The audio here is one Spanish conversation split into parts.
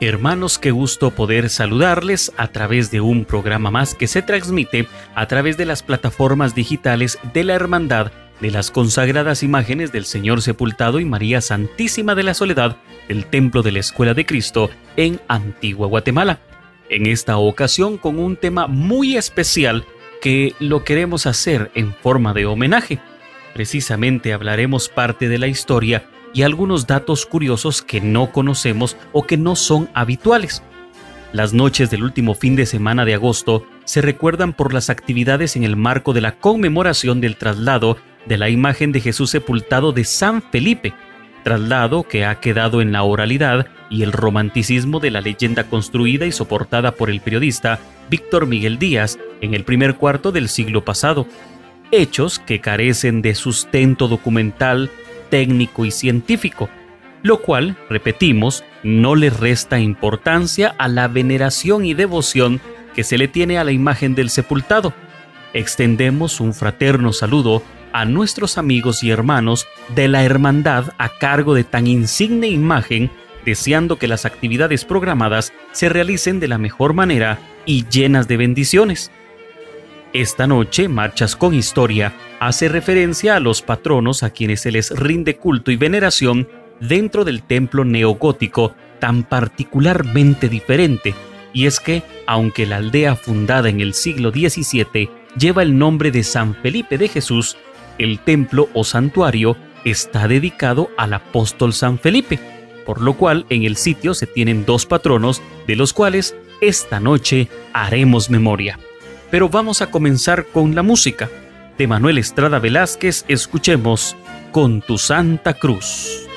Hermanos, qué gusto poder saludarles a través de un programa más que se transmite a través de las plataformas digitales de la Hermandad de las consagradas imágenes del Señor Sepultado y María Santísima de la Soledad del Templo de la Escuela de Cristo en Antigua Guatemala. En esta ocasión con un tema muy especial que lo queremos hacer en forma de homenaje. Precisamente hablaremos parte de la historia y algunos datos curiosos que no conocemos o que no son habituales. Las noches del último fin de semana de agosto se recuerdan por las actividades en el marco de la conmemoración del traslado de la imagen de Jesús sepultado de San Felipe, traslado que ha quedado en la oralidad y el romanticismo de la leyenda construida y soportada por el periodista Víctor Miguel Díaz en el primer cuarto del siglo pasado, hechos que carecen de sustento documental técnico y científico, lo cual, repetimos, no le resta importancia a la veneración y devoción que se le tiene a la imagen del sepultado. Extendemos un fraterno saludo a nuestros amigos y hermanos de la hermandad a cargo de tan insigne imagen, deseando que las actividades programadas se realicen de la mejor manera y llenas de bendiciones. Esta noche, Marchas con Historia hace referencia a los patronos a quienes se les rinde culto y veneración dentro del templo neogótico tan particularmente diferente, y es que, aunque la aldea fundada en el siglo XVII lleva el nombre de San Felipe de Jesús, el templo o santuario está dedicado al apóstol San Felipe, por lo cual en el sitio se tienen dos patronos de los cuales esta noche haremos memoria. Pero vamos a comenzar con la música. De Manuel Estrada Velázquez escuchemos Con tu Santa Cruz.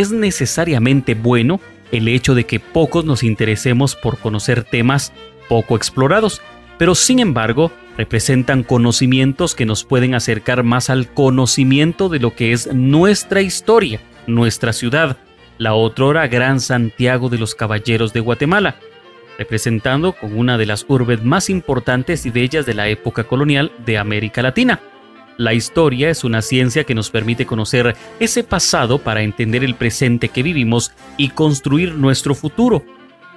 Es necesariamente bueno el hecho de que pocos nos interesemos por conocer temas poco explorados, pero sin embargo representan conocimientos que nos pueden acercar más al conocimiento de lo que es nuestra historia, nuestra ciudad, la otrora Gran Santiago de los Caballeros de Guatemala, representando con una de las urbes más importantes y bellas de la época colonial de América Latina. La historia es una ciencia que nos permite conocer ese pasado para entender el presente que vivimos y construir nuestro futuro.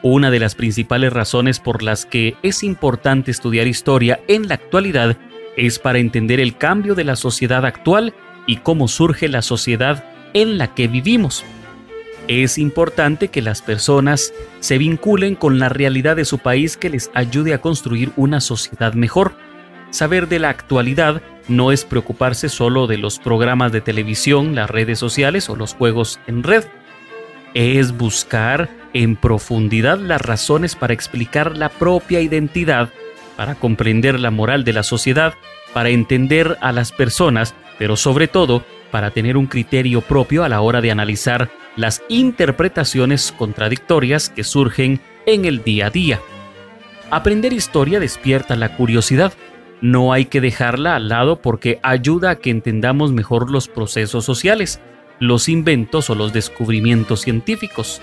Una de las principales razones por las que es importante estudiar historia en la actualidad es para entender el cambio de la sociedad actual y cómo surge la sociedad en la que vivimos. Es importante que las personas se vinculen con la realidad de su país que les ayude a construir una sociedad mejor. Saber de la actualidad no es preocuparse solo de los programas de televisión, las redes sociales o los juegos en red. Es buscar en profundidad las razones para explicar la propia identidad, para comprender la moral de la sociedad, para entender a las personas, pero sobre todo para tener un criterio propio a la hora de analizar las interpretaciones contradictorias que surgen en el día a día. Aprender historia despierta la curiosidad, no hay que dejarla al lado porque ayuda a que entendamos mejor los procesos sociales, los inventos o los descubrimientos científicos.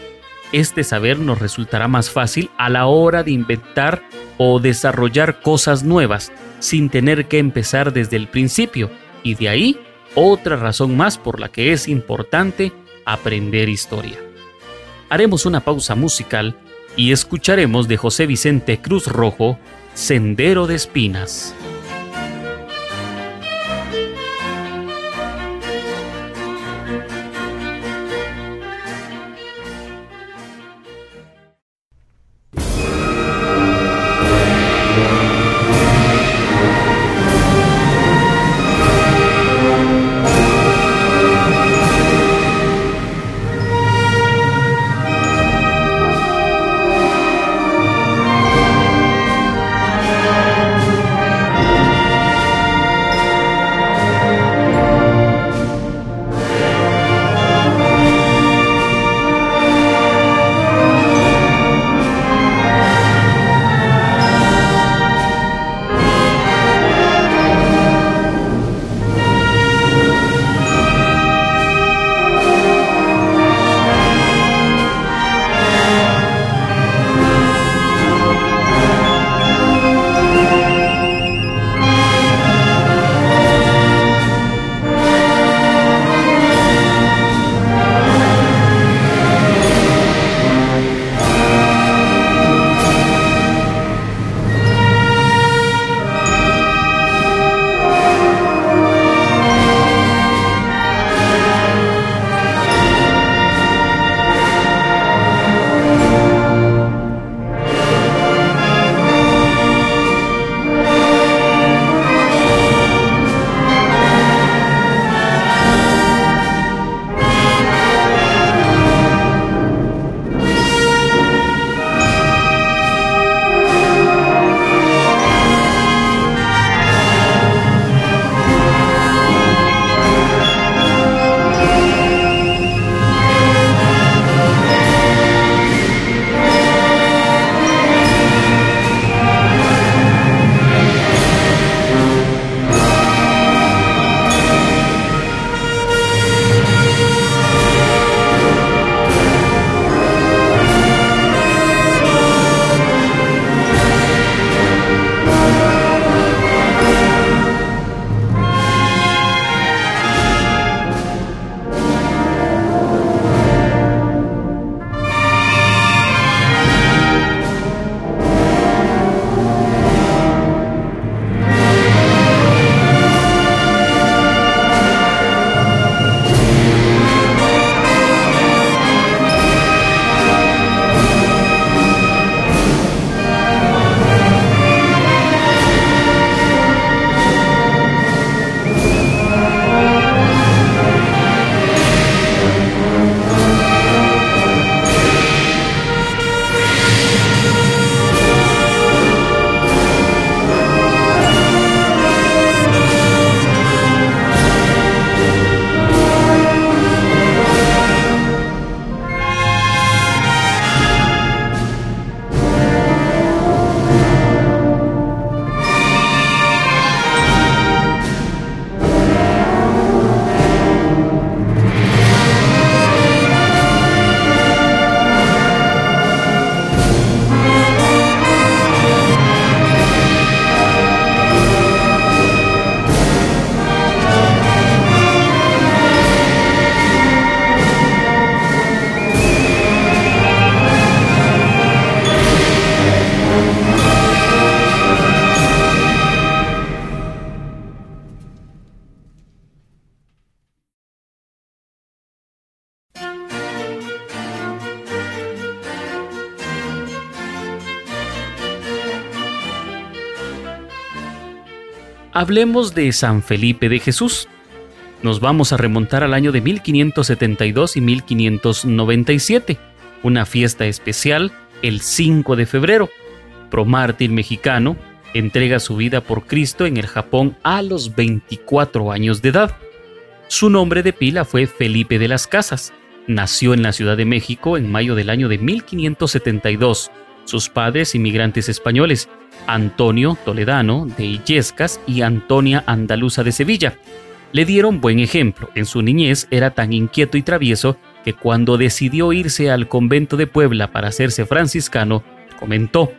Este saber nos resultará más fácil a la hora de inventar o desarrollar cosas nuevas sin tener que empezar desde el principio y de ahí otra razón más por la que es importante aprender historia. Haremos una pausa musical y escucharemos de José Vicente Cruz Rojo Sendero de Espinas. Hablemos de San Felipe de Jesús. Nos vamos a remontar al año de 1572 y 1597, una fiesta especial el 5 de febrero. Promártir mexicano entrega su vida por Cristo en el Japón a los 24 años de edad. Su nombre de pila fue Felipe de las Casas. Nació en la Ciudad de México en mayo del año de 1572. Sus padres, inmigrantes españoles, Antonio Toledano de Illescas y Antonia Andaluza de Sevilla. Le dieron buen ejemplo. En su niñez era tan inquieto y travieso que cuando decidió irse al convento de Puebla para hacerse franciscano, comentó,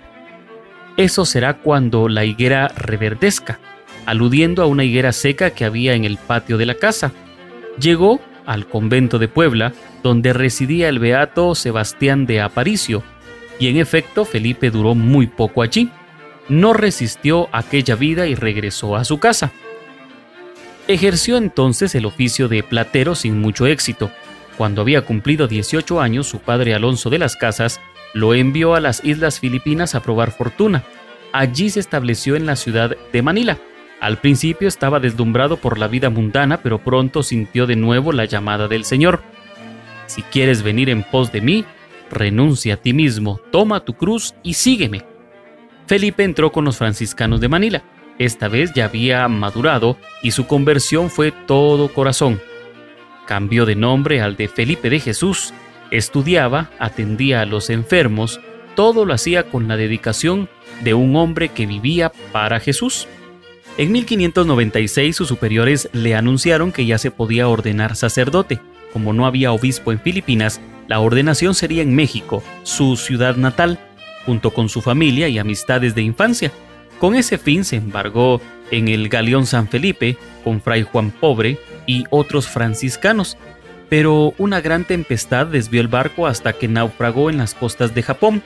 Eso será cuando la higuera reverdezca, aludiendo a una higuera seca que había en el patio de la casa. Llegó al convento de Puebla, donde residía el beato Sebastián de Aparicio, y en efecto Felipe duró muy poco allí no resistió aquella vida y regresó a su casa. Ejerció entonces el oficio de platero sin mucho éxito. Cuando había cumplido 18 años, su padre Alonso de las Casas lo envió a las Islas Filipinas a probar fortuna. Allí se estableció en la ciudad de Manila. Al principio estaba deslumbrado por la vida mundana, pero pronto sintió de nuevo la llamada del Señor. Si quieres venir en pos de mí, renuncia a ti mismo, toma tu cruz y sígueme. Felipe entró con los franciscanos de Manila. Esta vez ya había madurado y su conversión fue todo corazón. Cambió de nombre al de Felipe de Jesús, estudiaba, atendía a los enfermos, todo lo hacía con la dedicación de un hombre que vivía para Jesús. En 1596 sus superiores le anunciaron que ya se podía ordenar sacerdote. Como no había obispo en Filipinas, la ordenación sería en México, su ciudad natal, junto con su familia y amistades de infancia. Con ese fin se embargó en el galeón San Felipe con Fray Juan Pobre y otros franciscanos, pero una gran tempestad desvió el barco hasta que naufragó en las costas de Japón.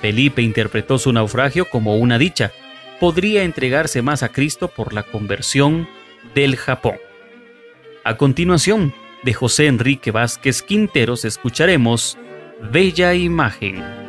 Felipe interpretó su naufragio como una dicha. Podría entregarse más a Cristo por la conversión del Japón. A continuación, de José Enrique Vázquez Quinteros escucharemos Bella Imagen.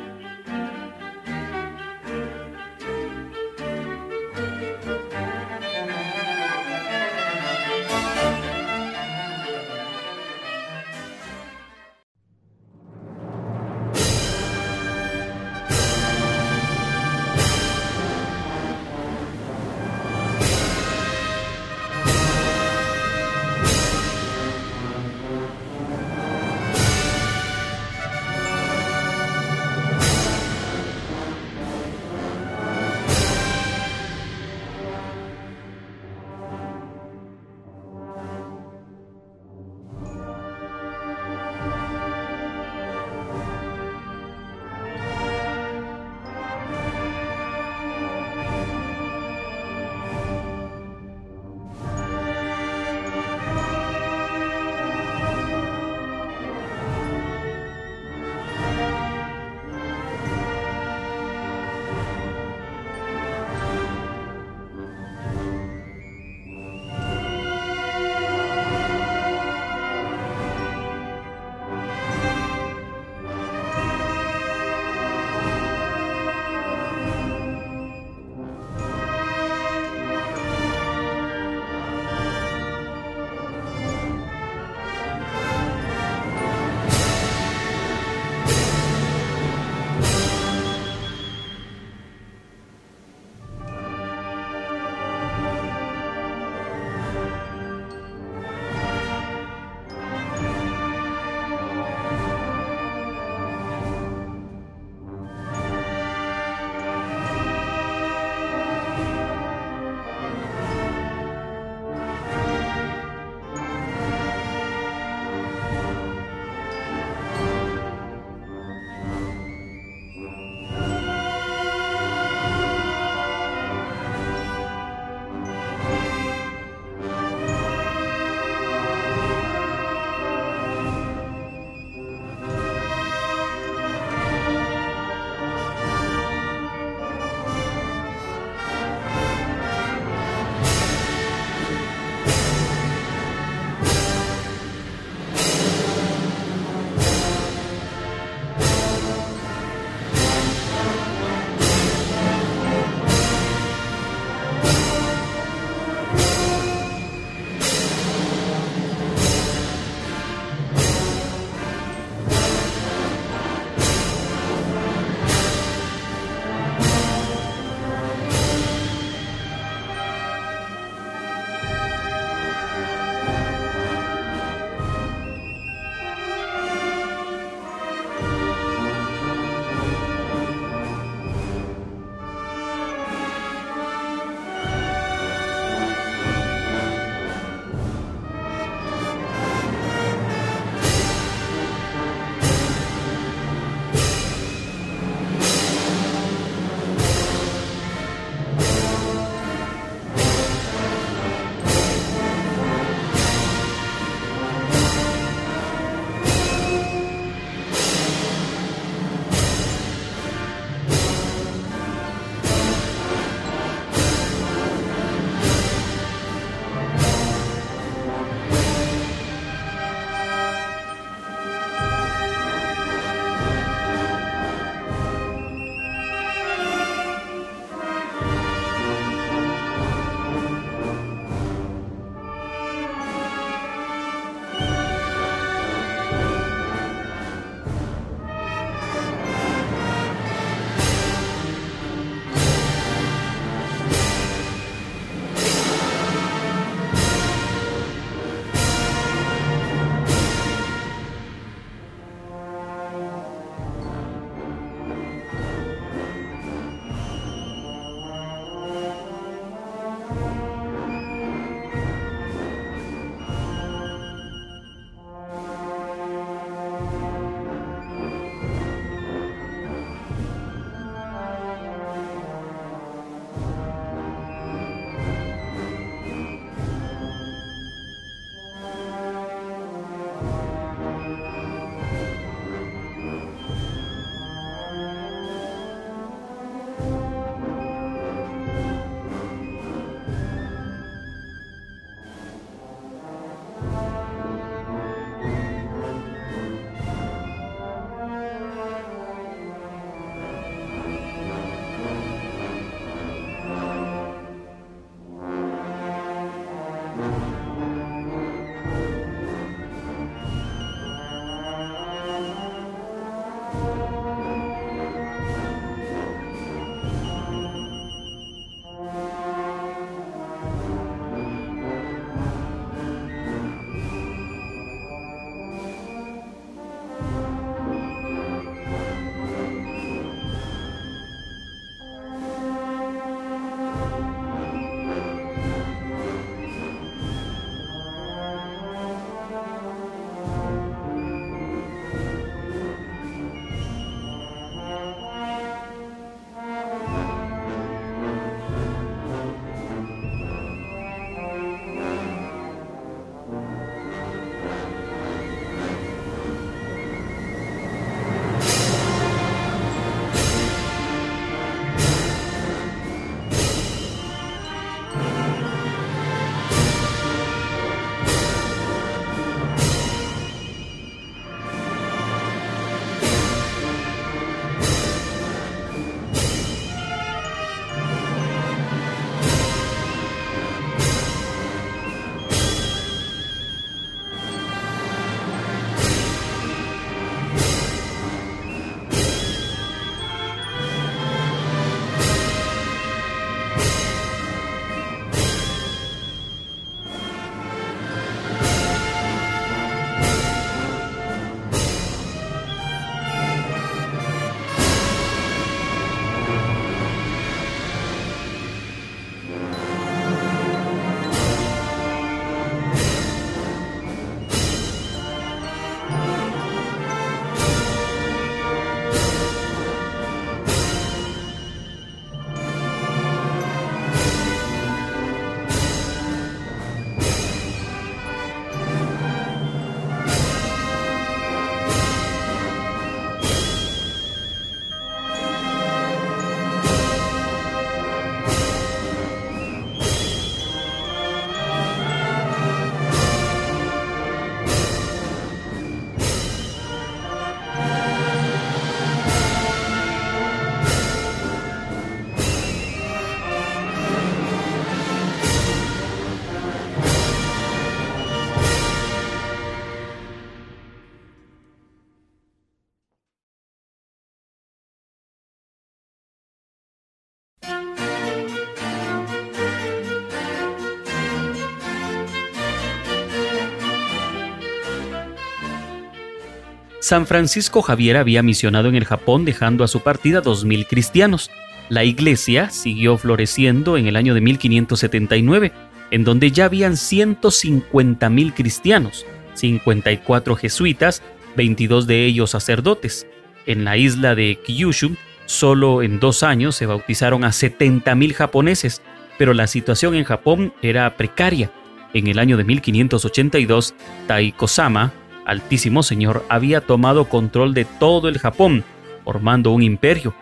San Francisco Javier había misionado en el Japón dejando a su partida 2.000 cristianos. La iglesia siguió floreciendo en el año de 1579, en donde ya habían 150.000 cristianos, 54 jesuitas, 22 de ellos sacerdotes. En la isla de Kyushu, solo en dos años se bautizaron a 70.000 japoneses, pero la situación en Japón era precaria. En el año de 1582, Taiko-sama, Altísimo Señor, había tomado control de todo el Japón, formando un imperio.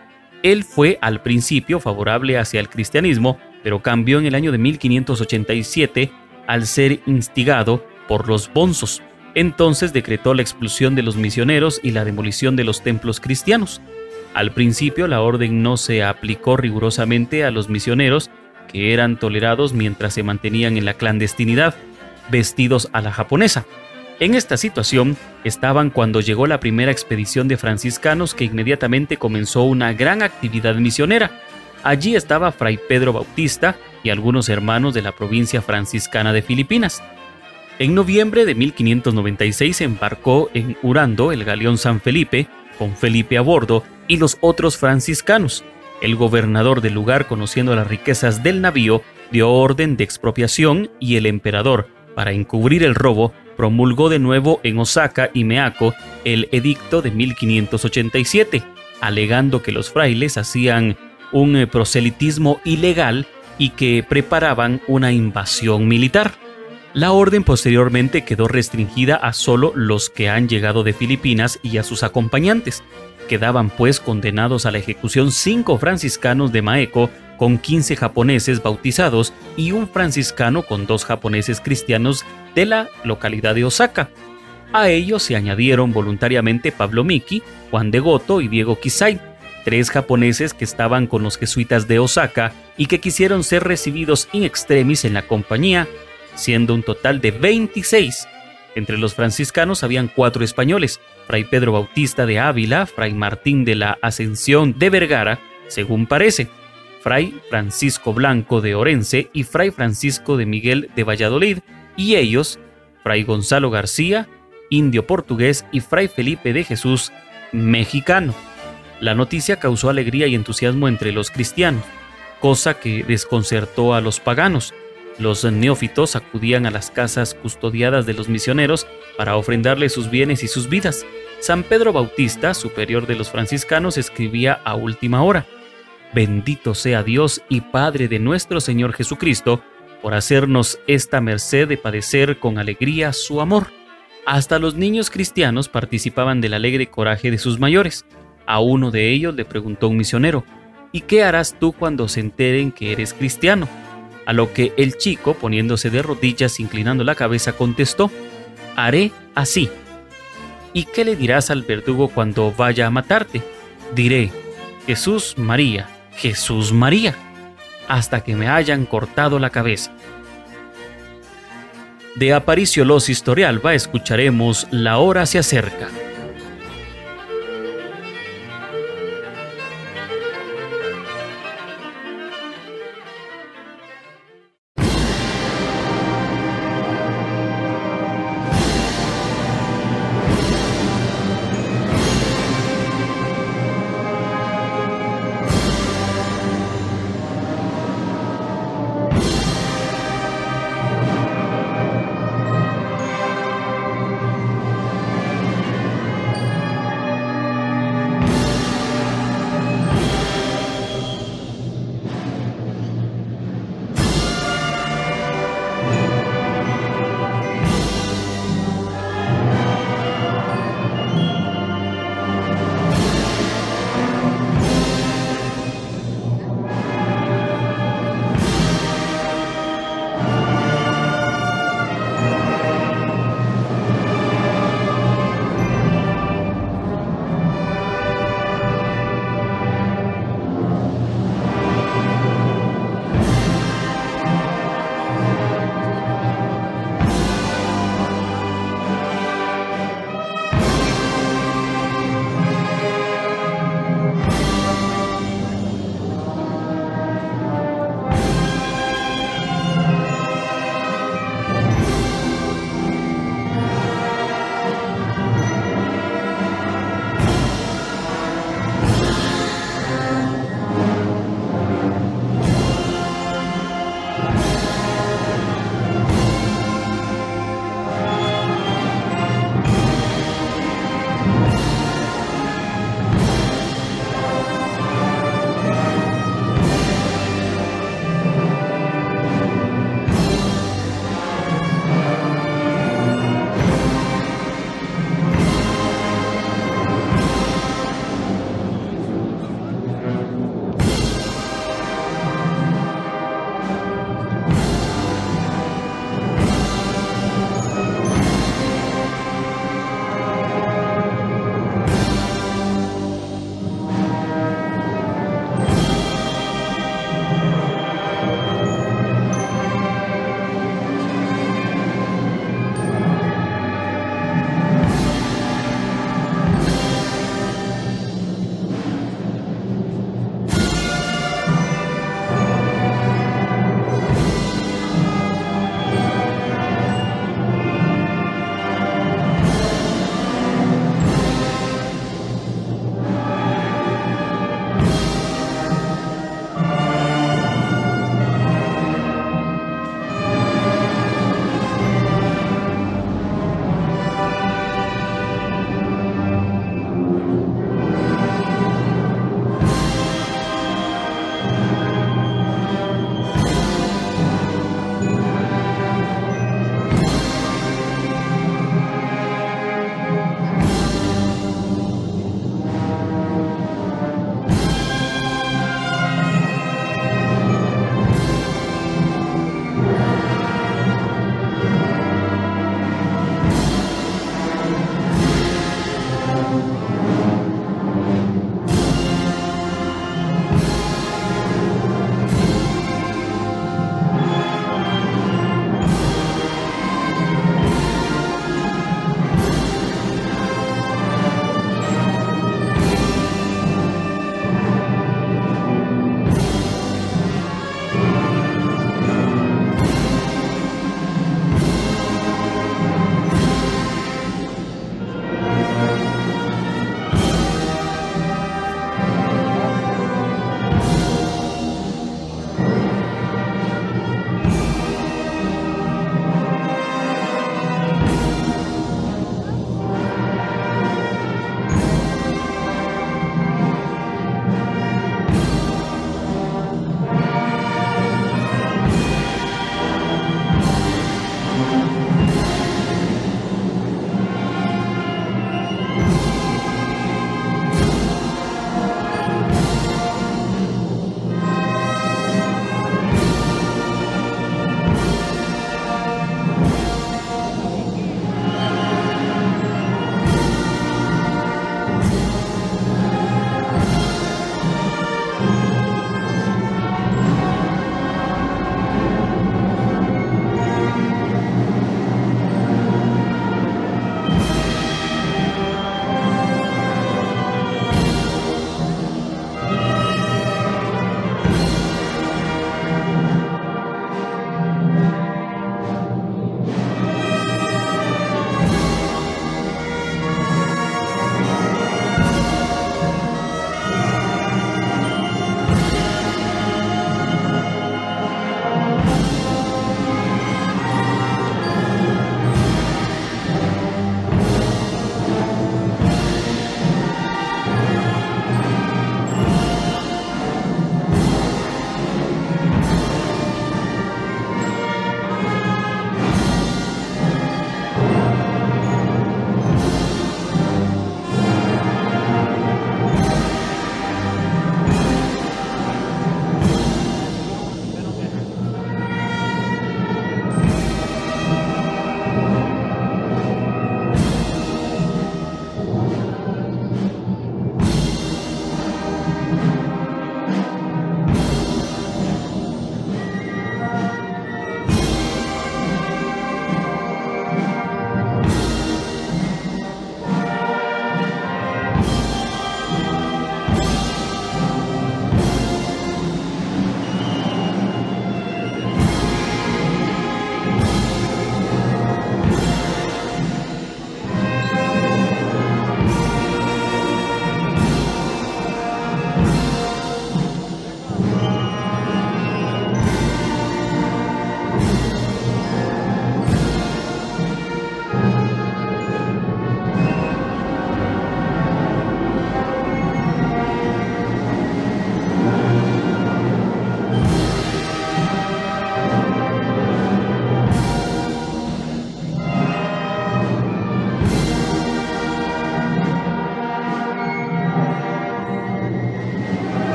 Él fue al principio favorable hacia el cristianismo, pero cambió en el año de 1587 al ser instigado por los bonzos. Entonces decretó la expulsión de los misioneros y la demolición de los templos cristianos. Al principio la orden no se aplicó rigurosamente a los misioneros, que eran tolerados mientras se mantenían en la clandestinidad, vestidos a la japonesa. En esta situación estaban cuando llegó la primera expedición de franciscanos que inmediatamente comenzó una gran actividad misionera. Allí estaba Fray Pedro Bautista y algunos hermanos de la provincia franciscana de Filipinas. En noviembre de 1596 embarcó en Urando el galeón San Felipe, con Felipe a bordo y los otros franciscanos. El gobernador del lugar, conociendo las riquezas del navío, dio orden de expropiación y el emperador, para encubrir el robo, promulgó de nuevo en Osaka y Meako el edicto de 1587, alegando que los frailes hacían un eh, proselitismo ilegal y que preparaban una invasión militar. La orden posteriormente quedó restringida a solo los que han llegado de Filipinas y a sus acompañantes. Quedaban pues condenados a la ejecución cinco franciscanos de Maeco con 15 japoneses bautizados y un franciscano con dos japoneses cristianos de la localidad de Osaka. A ellos se añadieron voluntariamente Pablo Miki, Juan de Goto y Diego Kisai, tres japoneses que estaban con los jesuitas de Osaka y que quisieron ser recibidos in extremis en la compañía siendo un total de 26. Entre los franciscanos habían cuatro españoles, Fray Pedro Bautista de Ávila, Fray Martín de la Ascensión de Vergara, según parece, Fray Francisco Blanco de Orense y Fray Francisco de Miguel de Valladolid, y ellos, Fray Gonzalo García, indio portugués, y Fray Felipe de Jesús, mexicano. La noticia causó alegría y entusiasmo entre los cristianos, cosa que desconcertó a los paganos, los neófitos acudían a las casas custodiadas de los misioneros para ofrendarles sus bienes y sus vidas. San Pedro Bautista, superior de los franciscanos, escribía a última hora, Bendito sea Dios y Padre de nuestro Señor Jesucristo, por hacernos esta merced de padecer con alegría su amor. Hasta los niños cristianos participaban del alegre coraje de sus mayores. A uno de ellos le preguntó un misionero, ¿Y qué harás tú cuando se enteren que eres cristiano? A lo que el chico, poniéndose de rodillas, inclinando la cabeza, contestó, haré así. ¿Y qué le dirás al verdugo cuando vaya a matarte? Diré, Jesús María, Jesús María, hasta que me hayan cortado la cabeza. De Aparicio Los Historialba escucharemos La hora se acerca.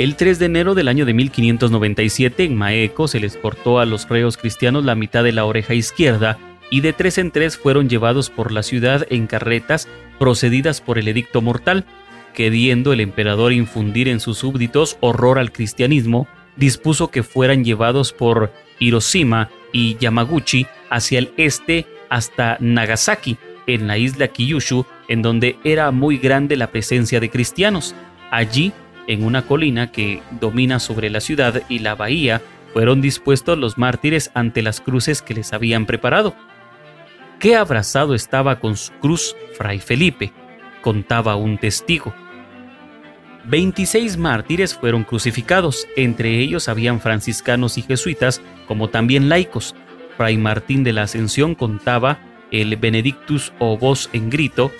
El 3 de enero del año de 1597 en Maeco se les cortó a los reos cristianos la mitad de la oreja izquierda y de tres en tres fueron llevados por la ciudad en carretas procedidas por el edicto mortal, queriendo el emperador infundir en sus súbditos horror al cristianismo, dispuso que fueran llevados por Hiroshima y Yamaguchi hacia el este hasta Nagasaki, en la isla Kyushu, en donde era muy grande la presencia de cristianos. Allí, en una colina que domina sobre la ciudad y la bahía, fueron dispuestos los mártires ante las cruces que les habían preparado. Qué abrazado estaba con su cruz Fray Felipe, contaba un testigo. 26 mártires fueron crucificados, entre ellos habían franciscanos y jesuitas, como también laicos. Fray Martín de la Ascensión contaba el Benedictus o voz en grito,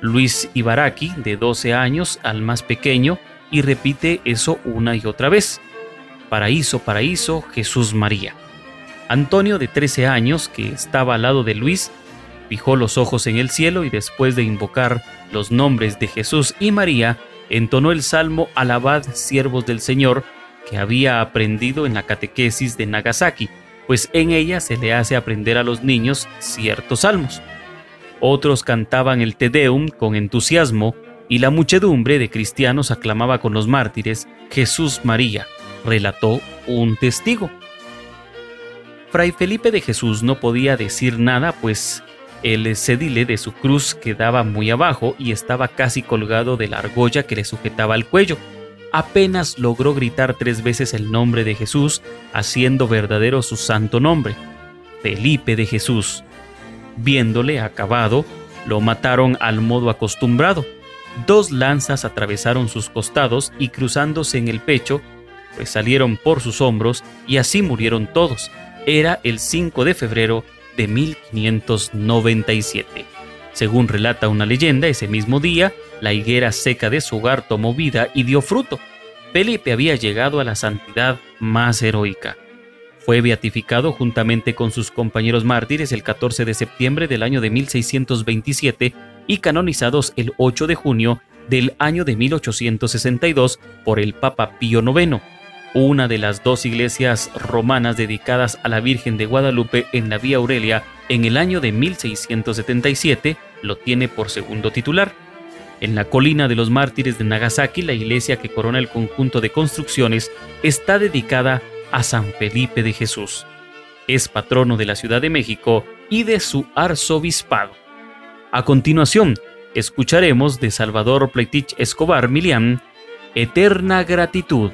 Luis Ibaraki, de 12 años, al más pequeño, y repite eso una y otra vez. Paraíso, paraíso, Jesús María. Antonio, de 13 años, que estaba al lado de Luis, fijó los ojos en el cielo y después de invocar los nombres de Jesús y María, entonó el salmo Alabad, siervos del Señor, que había aprendido en la catequesis de Nagasaki, pues en ella se le hace aprender a los niños ciertos salmos. Otros cantaban el Te Deum con entusiasmo y la muchedumbre de cristianos aclamaba con los mártires Jesús María, relató un testigo. Fray Felipe de Jesús no podía decir nada, pues el cedile de su cruz quedaba muy abajo y estaba casi colgado de la argolla que le sujetaba al cuello apenas logró gritar tres veces el nombre de Jesús, haciendo verdadero su santo nombre, Felipe de Jesús. Viéndole acabado, lo mataron al modo acostumbrado. Dos lanzas atravesaron sus costados y cruzándose en el pecho, pues salieron por sus hombros y así murieron todos. Era el 5 de febrero de 1597. Según relata una leyenda, ese mismo día, la higuera seca de su hogar tomó vida y dio fruto. Felipe había llegado a la santidad más heroica. Fue beatificado juntamente con sus compañeros mártires el 14 de septiembre del año de 1627 y canonizados el 8 de junio del año de 1862 por el Papa Pío IX, una de las dos iglesias romanas dedicadas a la Virgen de Guadalupe en la Vía Aurelia en el año de 1677 lo tiene por segundo titular. En la colina de los mártires de Nagasaki, la iglesia que corona el conjunto de construcciones está dedicada a San Felipe de Jesús. Es patrono de la Ciudad de México y de su arzobispado. A continuación, escucharemos de Salvador Pleitich Escobar Milian, Eterna Gratitud.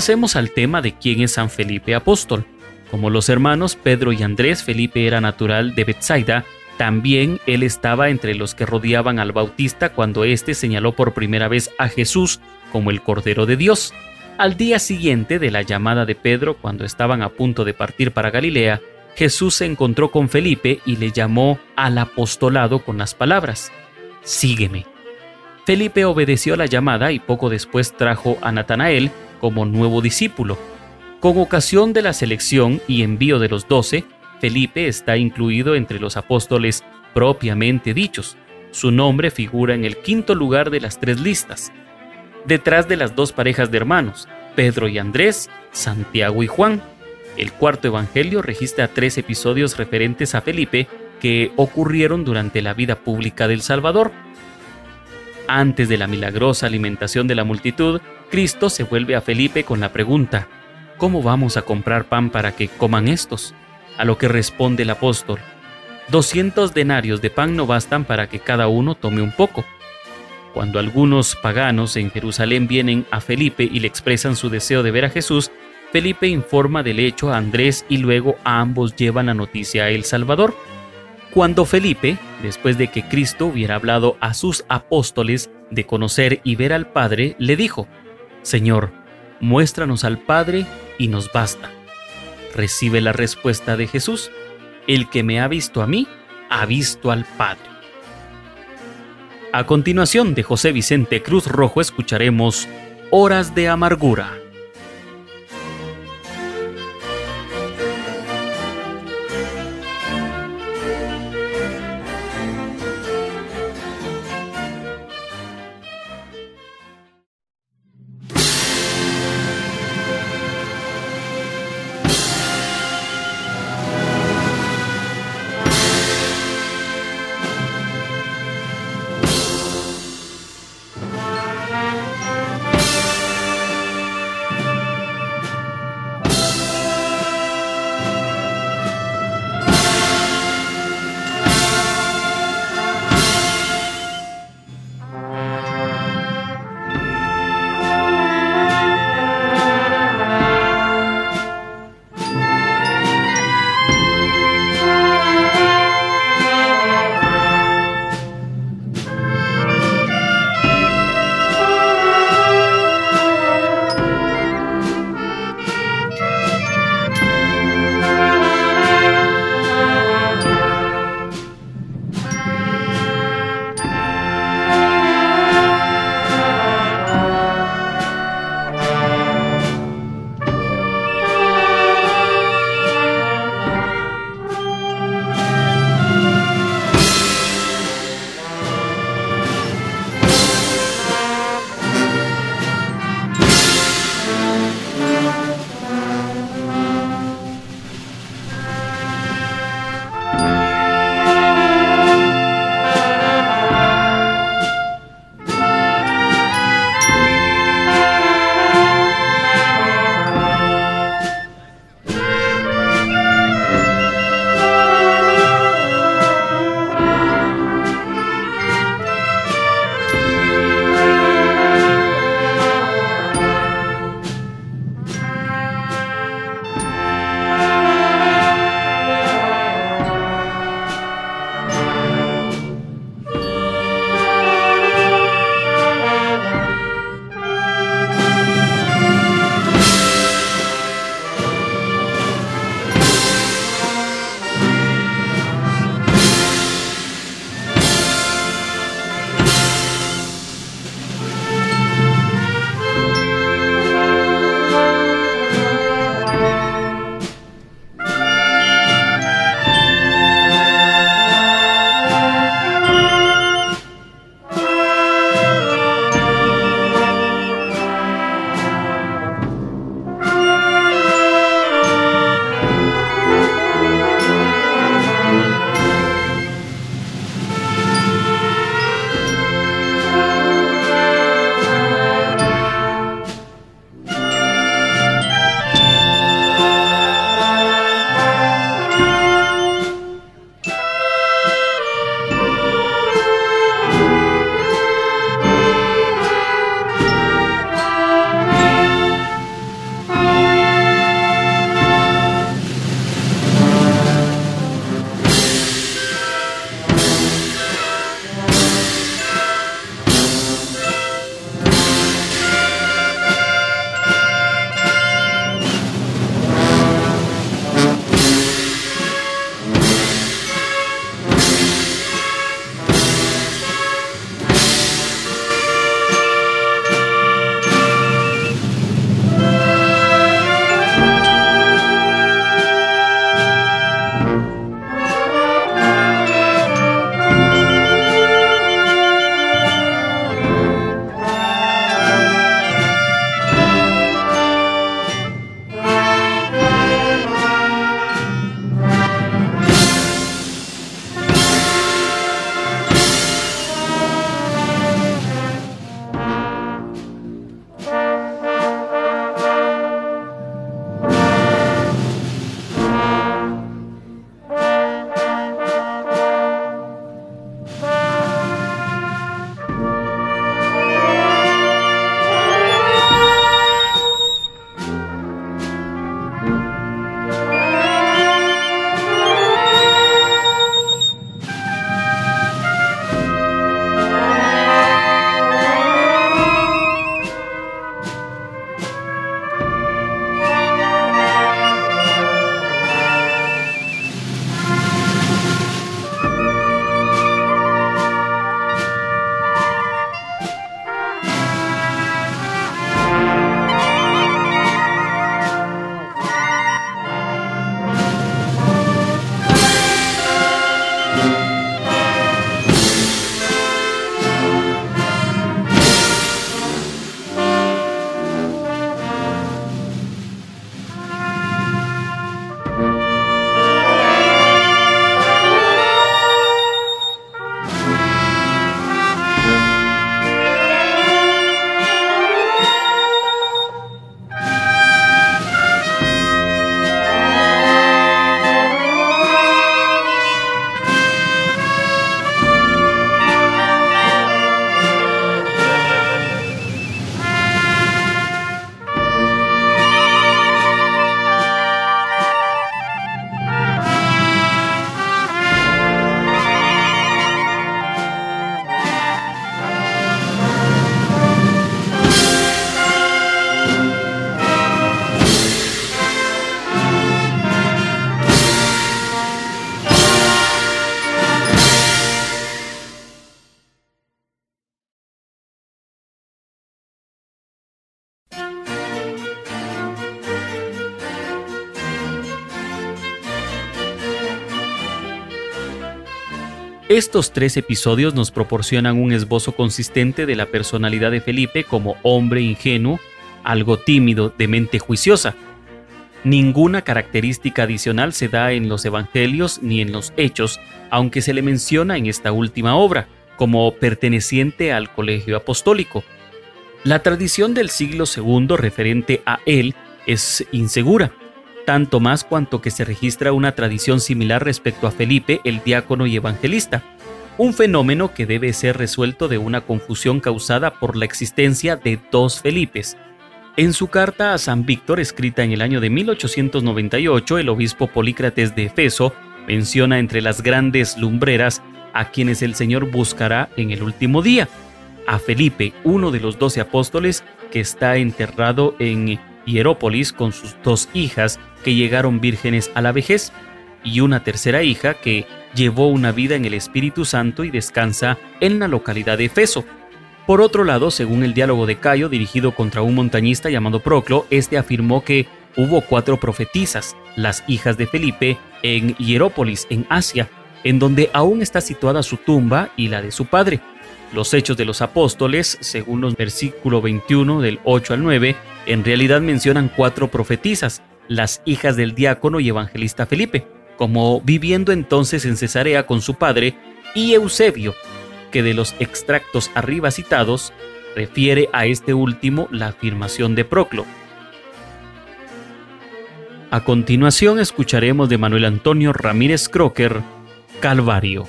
Pasemos al tema de quién es San Felipe apóstol. Como los hermanos Pedro y Andrés, Felipe era natural de Bethsaida, también él estaba entre los que rodeaban al Bautista cuando éste señaló por primera vez a Jesús como el Cordero de Dios. Al día siguiente de la llamada de Pedro, cuando estaban a punto de partir para Galilea, Jesús se encontró con Felipe y le llamó al apostolado con las palabras, Sígueme. Felipe obedeció la llamada y poco después trajo a Natanael como nuevo discípulo. Con ocasión de la selección y envío de los doce, Felipe está incluido entre los apóstoles propiamente dichos. Su nombre figura en el quinto lugar de las tres listas, detrás de las dos parejas de hermanos, Pedro y Andrés, Santiago y Juan. El cuarto evangelio registra tres episodios referentes a Felipe que ocurrieron durante la vida pública del Salvador. Antes de la milagrosa alimentación de la multitud, Cristo se vuelve a Felipe con la pregunta, ¿cómo vamos a comprar pan para que coman estos? A lo que responde el apóstol, 200 denarios de pan no bastan para que cada uno tome un poco. Cuando algunos paganos en Jerusalén vienen a Felipe y le expresan su deseo de ver a Jesús, Felipe informa del hecho a Andrés y luego a ambos llevan la noticia a El Salvador. Cuando Felipe, después de que Cristo hubiera hablado a sus apóstoles de conocer y ver al Padre, le dijo, Señor, muéstranos al Padre y nos basta. Recibe la respuesta de Jesús, El que me ha visto a mí, ha visto al Padre. A continuación de José Vicente Cruz Rojo escucharemos Horas de Amargura. Estos tres episodios nos proporcionan un esbozo consistente de la personalidad de Felipe como hombre ingenuo, algo tímido, de mente juiciosa. Ninguna característica adicional se da en los evangelios ni en los hechos, aunque se le menciona en esta última obra, como perteneciente al colegio apostólico. La tradición del siglo II referente a él es insegura, tanto más cuanto que se registra una tradición similar respecto a Felipe, el diácono y evangelista, un fenómeno que debe ser resuelto de una confusión causada por la existencia de dos Felipes. En su carta a San Víctor, escrita en el año de 1898, el obispo Polícrates de Efeso menciona entre las grandes lumbreras a quienes el Señor buscará en el último día, a Felipe, uno de los doce apóstoles que está enterrado en Hierópolis con sus dos hijas que llegaron vírgenes a la vejez, y una tercera hija que llevó una vida en el Espíritu Santo y descansa en la localidad de Efeso. Por otro lado, según el diálogo de Cayo dirigido contra un montañista llamado Proclo, este afirmó que hubo cuatro profetisas, las hijas de Felipe, en Hierópolis, en Asia, en donde aún está situada su tumba y la de su padre. Los hechos de los apóstoles, según los versículos 21 del 8 al 9, en realidad mencionan cuatro profetisas, las hijas del diácono y evangelista Felipe, como viviendo entonces en Cesarea con su padre, y Eusebio, que de los extractos arriba citados refiere a este último la afirmación de Proclo. A continuación escucharemos de Manuel Antonio Ramírez Crocker, Calvario.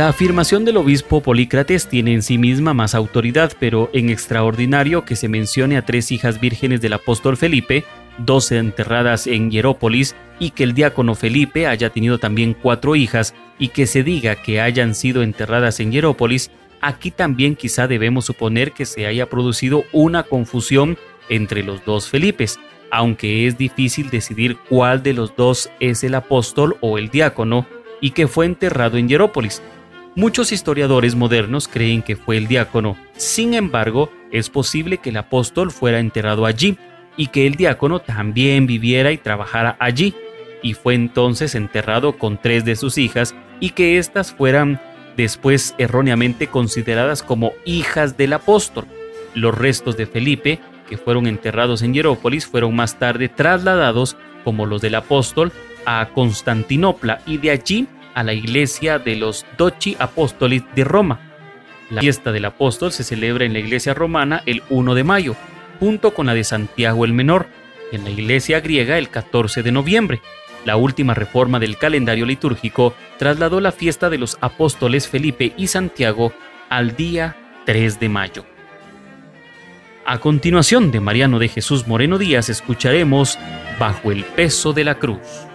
La afirmación del obispo Polícrates tiene en sí misma más autoridad, pero en extraordinario que se mencione a tres hijas vírgenes del apóstol Felipe, doce enterradas en Hierópolis, y que el diácono Felipe haya tenido también cuatro hijas, y que se diga que hayan sido enterradas en Hierópolis, aquí también quizá debemos suponer que se haya producido una confusión entre los dos Felipes, aunque es difícil decidir cuál de los dos es el apóstol o el diácono, y que fue enterrado en Hierópolis. Muchos historiadores modernos creen que fue el diácono, sin embargo, es posible que el apóstol fuera enterrado allí y que el diácono también viviera y trabajara allí, y fue entonces enterrado con tres de sus hijas y que éstas fueran después erróneamente consideradas como hijas del apóstol. Los restos de Felipe, que fueron enterrados en Hierópolis, fueron más tarde trasladados, como los del apóstol, a Constantinopla y de allí a la iglesia de los Doci Apóstolis de Roma. La fiesta del apóstol se celebra en la iglesia romana el 1 de mayo, junto con la de Santiago el Menor, en la iglesia griega el 14 de noviembre. La última reforma del calendario litúrgico trasladó la fiesta de los apóstoles Felipe y Santiago al día 3 de mayo. A continuación de Mariano de Jesús Moreno Díaz escucharemos Bajo el peso de la cruz.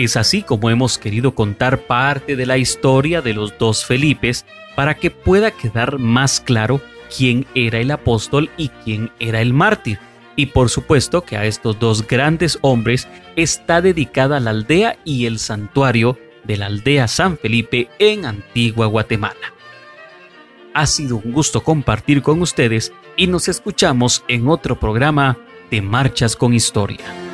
Es así como hemos querido contar parte de la historia de los dos Felipes para que pueda quedar más claro quién era el apóstol y quién era el mártir. Y por supuesto que a estos dos grandes hombres está dedicada la aldea y el santuario de la aldea San Felipe en Antigua Guatemala. Ha sido un gusto compartir con ustedes y nos escuchamos en otro programa de Marchas con Historia.